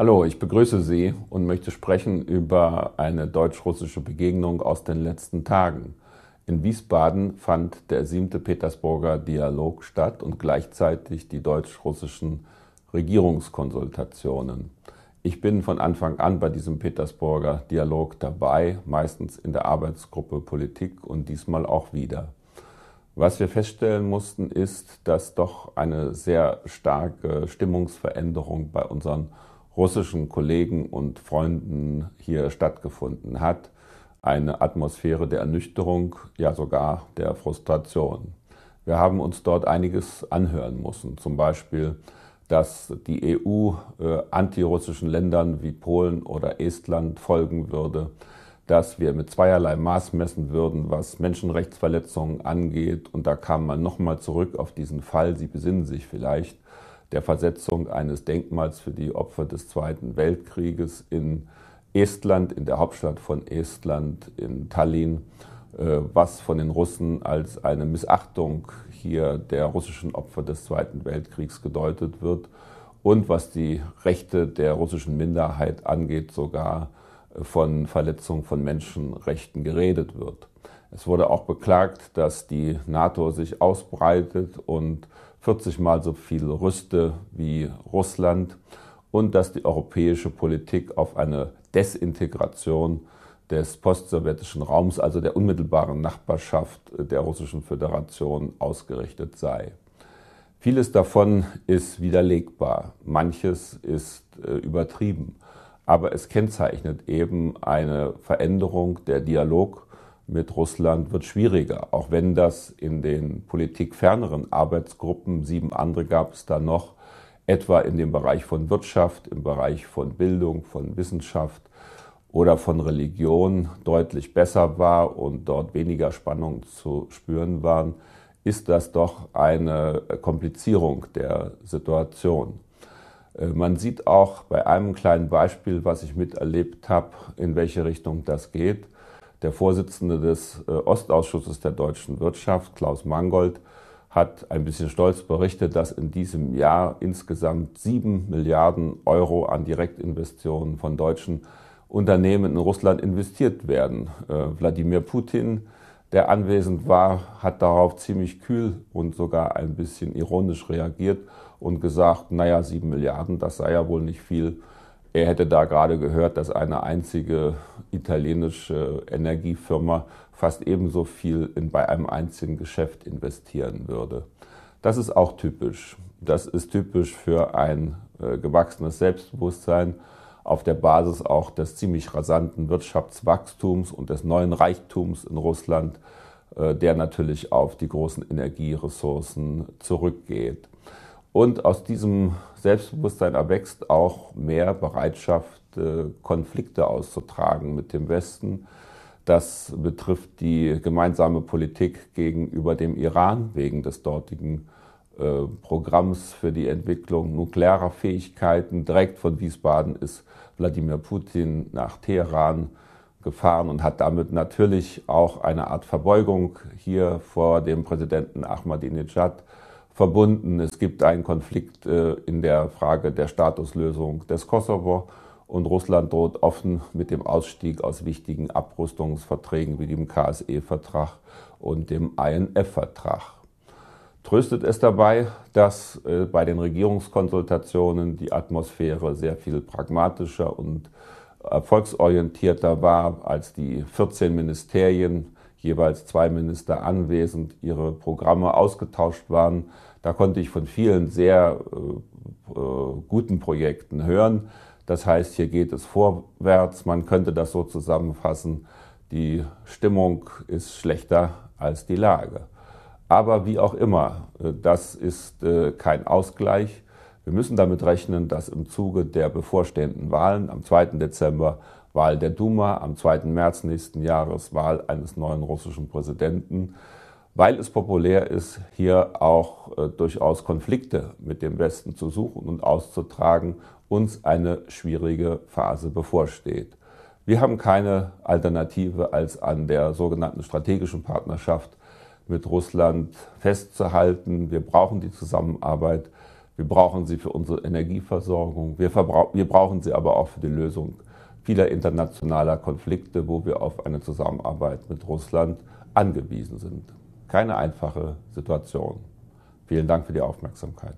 Hallo, ich begrüße Sie und möchte sprechen über eine deutsch-russische Begegnung aus den letzten Tagen. In Wiesbaden fand der siebte Petersburger Dialog statt und gleichzeitig die deutsch-russischen Regierungskonsultationen. Ich bin von Anfang an bei diesem Petersburger Dialog dabei, meistens in der Arbeitsgruppe Politik und diesmal auch wieder. Was wir feststellen mussten, ist, dass doch eine sehr starke Stimmungsveränderung bei unseren russischen Kollegen und Freunden hier stattgefunden hat. Eine Atmosphäre der Ernüchterung, ja sogar der Frustration. Wir haben uns dort einiges anhören müssen, zum Beispiel dass die EU äh, antirussischen Ländern wie Polen oder Estland folgen würde, dass wir mit zweierlei Maß messen würden, was Menschenrechtsverletzungen angeht. Und da kam man nochmal zurück auf diesen Fall, Sie besinnen sich vielleicht, der Versetzung eines Denkmals für die Opfer des Zweiten Weltkrieges in Estland, in der Hauptstadt von Estland, in Tallinn, äh, was von den Russen als eine Missachtung hier der russischen Opfer des Zweiten Weltkriegs gedeutet wird und was die Rechte der russischen Minderheit angeht, sogar von Verletzung von Menschenrechten geredet wird. Es wurde auch beklagt, dass die NATO sich ausbreitet und 40 mal so viel rüste wie Russland und dass die europäische Politik auf eine Desintegration des postsowjetischen Raums, also der unmittelbaren Nachbarschaft der Russischen Föderation, ausgerichtet sei. Vieles davon ist widerlegbar, manches ist äh, übertrieben, aber es kennzeichnet eben eine Veränderung. Der Dialog mit Russland wird schwieriger, auch wenn das in den politikferneren Arbeitsgruppen, sieben andere gab es da noch, etwa in dem Bereich von Wirtschaft, im Bereich von Bildung, von Wissenschaft, oder von Religion deutlich besser war und dort weniger Spannung zu spüren waren, ist das doch eine Komplizierung der Situation. Äh, man sieht auch bei einem kleinen Beispiel, was ich miterlebt habe, in welche Richtung das geht. Der Vorsitzende des äh, Ostausschusses der deutschen Wirtschaft, Klaus Mangold, hat ein bisschen stolz berichtet, dass in diesem Jahr insgesamt sieben Milliarden Euro an Direktinvestitionen von Deutschen Unternehmen in Russland investiert werden. Äh, Wladimir Putin, der anwesend war, hat darauf ziemlich kühl und sogar ein bisschen ironisch reagiert und gesagt, naja, sieben Milliarden, das sei ja wohl nicht viel. Er hätte da gerade gehört, dass eine einzige italienische Energiefirma fast ebenso viel in, bei einem einzigen Geschäft investieren würde. Das ist auch typisch. Das ist typisch für ein äh, gewachsenes Selbstbewusstsein auf der Basis auch des ziemlich rasanten Wirtschaftswachstums und des neuen Reichtums in Russland, äh, der natürlich auf die großen Energieressourcen zurückgeht. Und aus diesem Selbstbewusstsein erwächst auch mehr Bereitschaft, äh, Konflikte auszutragen mit dem Westen. Das betrifft die gemeinsame Politik gegenüber dem Iran wegen des dortigen äh, Programms für die Entwicklung nuklearer Fähigkeiten. Direkt von Wiesbaden ist Wladimir Putin nach Teheran gefahren und hat damit natürlich auch eine Art Verbeugung hier vor dem Präsidenten Ahmadinejad verbunden. Es gibt einen Konflikt äh, in der Frage der Statuslösung des Kosovo und Russland droht offen mit dem Ausstieg aus wichtigen Abrüstungsverträgen wie dem KSE-Vertrag und dem INF-Vertrag. Tröstet es dabei, dass äh, bei den Regierungskonsultationen die Atmosphäre sehr viel pragmatischer und erfolgsorientierter war, als die 14 Ministerien, jeweils zwei Minister anwesend, ihre Programme ausgetauscht waren. Da konnte ich von vielen sehr äh, äh, guten Projekten hören. Das heißt, hier geht es vorwärts. Man könnte das so zusammenfassen. Die Stimmung ist schlechter als die Lage. Aber wie auch immer, äh, das ist äh, kein Ausgleich. Wir müssen damit rechnen, dass im Zuge der bevorstehenden Wahlen am 2. Dezember Wahl der Duma, am 2. März nächsten Jahres Wahl eines neuen russischen Präsidenten, weil es populär ist, hier auch äh, durchaus Konflikte mit dem Westen zu suchen und auszutragen, uns eine schwierige Phase bevorsteht. Wir haben keine Alternative, als an der sogenannten strategischen Partnerschaft mit Russland festzuhalten. Wir brauchen die Zusammenarbeit. Wir brauchen sie für unsere Energieversorgung. Wir, wir brauchen sie aber auch für die Lösung vieler internationaler Konflikte, wo wir auf eine Zusammenarbeit mit Russland angewiesen sind. Keine einfache Situation. Vielen Dank für die Aufmerksamkeit.